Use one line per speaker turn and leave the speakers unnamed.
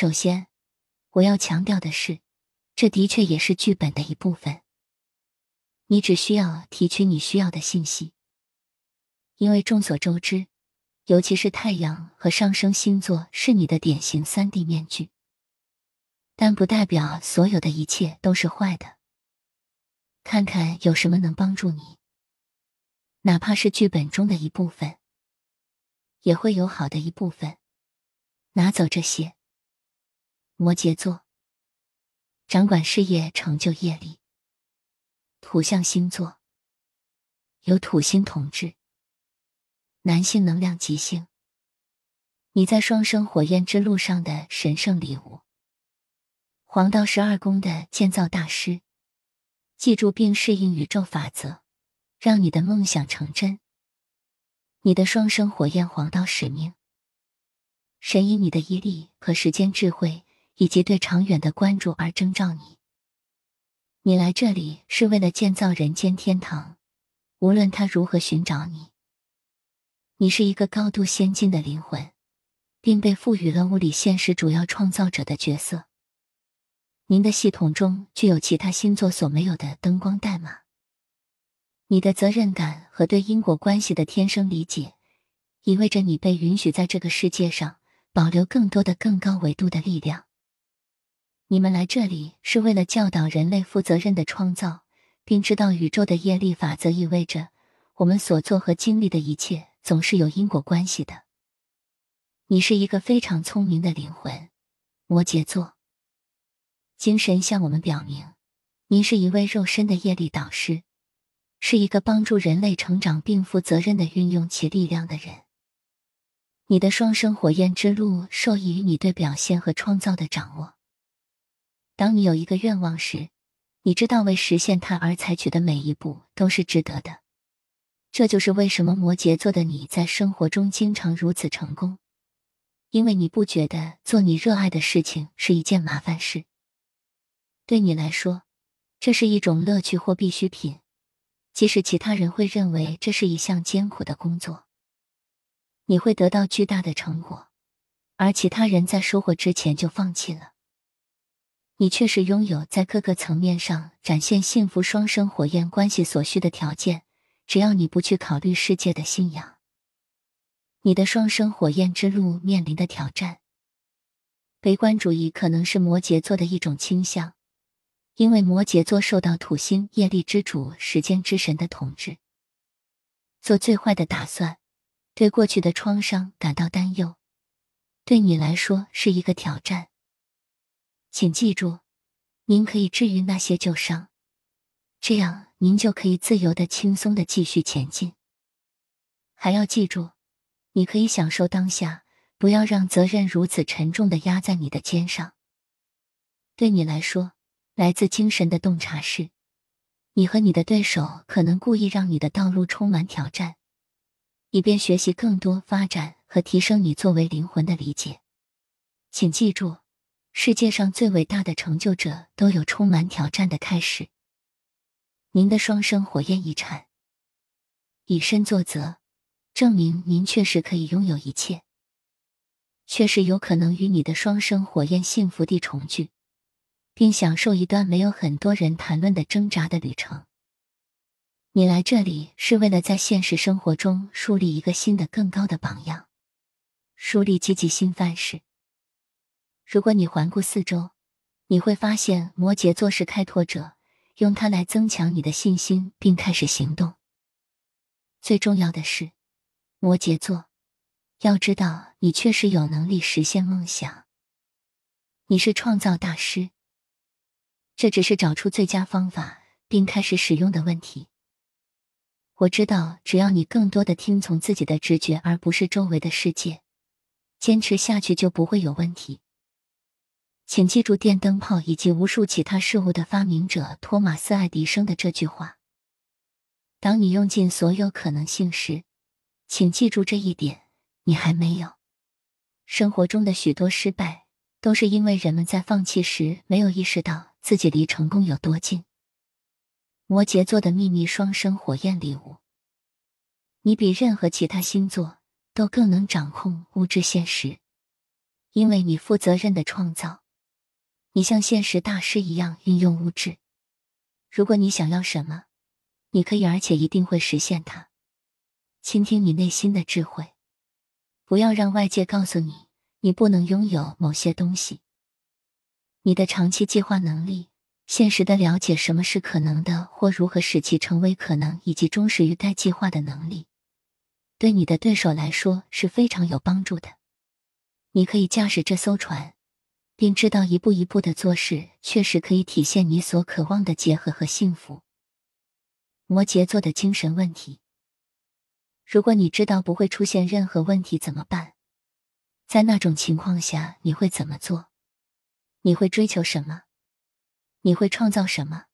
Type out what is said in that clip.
首先，我要强调的是，这的确也是剧本的一部分。你只需要提取你需要的信息，因为众所周知，尤其是太阳和上升星座是你的典型三 D 面具。但不代表所有的一切都是坏的。看看有什么能帮助你，哪怕是剧本中的一部分，也会有好的一部分。拿走这些。摩羯座，掌管事业成就业力。土象星座，由土星统治。男性能量极性，你在双生火焰之路上的神圣礼物。黄道十二宫的建造大师，记住并适应宇宙法则，让你的梦想成真。你的双生火焰黄道使命，神以你的毅力和时间智慧以及对长远的关注而征召你。你来这里是为了建造人间天堂，无论他如何寻找你。你是一个高度先进的灵魂，并被赋予了物理现实主要创造者的角色。您的系统中具有其他星座所没有的灯光代码。你的责任感和对因果关系的天生理解，意味着你被允许在这个世界上保留更多的更高维度的力量。你们来这里是为了教导人类负责任的创造，并知道宇宙的业力法则意味着我们所做和经历的一切总是有因果关系的。你是一个非常聪明的灵魂，摩羯座。精神向我们表明，您是一位肉身的业力导师，是一个帮助人类成长并负责任的运用其力量的人。你的双生火焰之路受益于你对表现和创造的掌握。当你有一个愿望时，你知道为实现它而采取的每一步都是值得的。这就是为什么摩羯座的你在生活中经常如此成功，因为你不觉得做你热爱的事情是一件麻烦事。对你来说，这是一种乐趣或必需品，即使其他人会认为这是一项艰苦的工作。你会得到巨大的成果，而其他人在收获之前就放弃了。你确实拥有在各个层面上展现幸福双生火焰关系所需的条件，只要你不去考虑世界的信仰。你的双生火焰之路面临的挑战，悲观主义可能是摩羯座的一种倾向，因为摩羯座受到土星业力之主时间之神的统治。做最坏的打算，对过去的创伤感到担忧，对你来说是一个挑战。请记住，您可以治愈那些旧伤，这样您就可以自由的、轻松的继续前进。还要记住，你可以享受当下，不要让责任如此沉重的压在你的肩上。对你来说，来自精神的洞察是，你和你的对手可能故意让你的道路充满挑战，以便学习更多、发展和提升你作为灵魂的理解。请记住。世界上最伟大的成就者都有充满挑战的开始。您的双生火焰遗产，以身作则，证明您确实可以拥有一切，确实有可能与你的双生火焰幸福地重聚，并享受一段没有很多人谈论的挣扎的旅程。你来这里是为了在现实生活中树立一个新的、更高的榜样，树立积极新范式。如果你环顾四周，你会发现摩羯座是开拓者，用它来增强你的信心，并开始行动。最重要的是，摩羯座，要知道你确实有能力实现梦想。你是创造大师，这只是找出最佳方法并开始使用的问题。我知道，只要你更多的听从自己的直觉，而不是周围的世界，坚持下去就不会有问题。请记住电灯泡以及无数其他事物的发明者托马斯·爱迪生的这句话：“当你用尽所有可能性时，请记住这一点，你还没有。”生活中的许多失败，都是因为人们在放弃时没有意识到自己离成功有多近。摩羯座的秘密双生火焰礼物，你比任何其他星座都更能掌控物质现实。因为你负责任的创造，你像现实大师一样运用物质。如果你想要什么，你可以，而且一定会实现它。倾听你内心的智慧，不要让外界告诉你你不能拥有某些东西。你的长期计划能力。现实的了解什么是可能的，或如何使其成为可能，以及忠实于该计划的能力，对你的对手来说是非常有帮助的。你可以驾驶这艘船，并知道一步一步的做事确实可以体现你所渴望的结合和幸福。摩羯座的精神问题：如果你知道不会出现任何问题怎么办？在那种情况下，你会怎么做？你会追求什么？你会创造什么？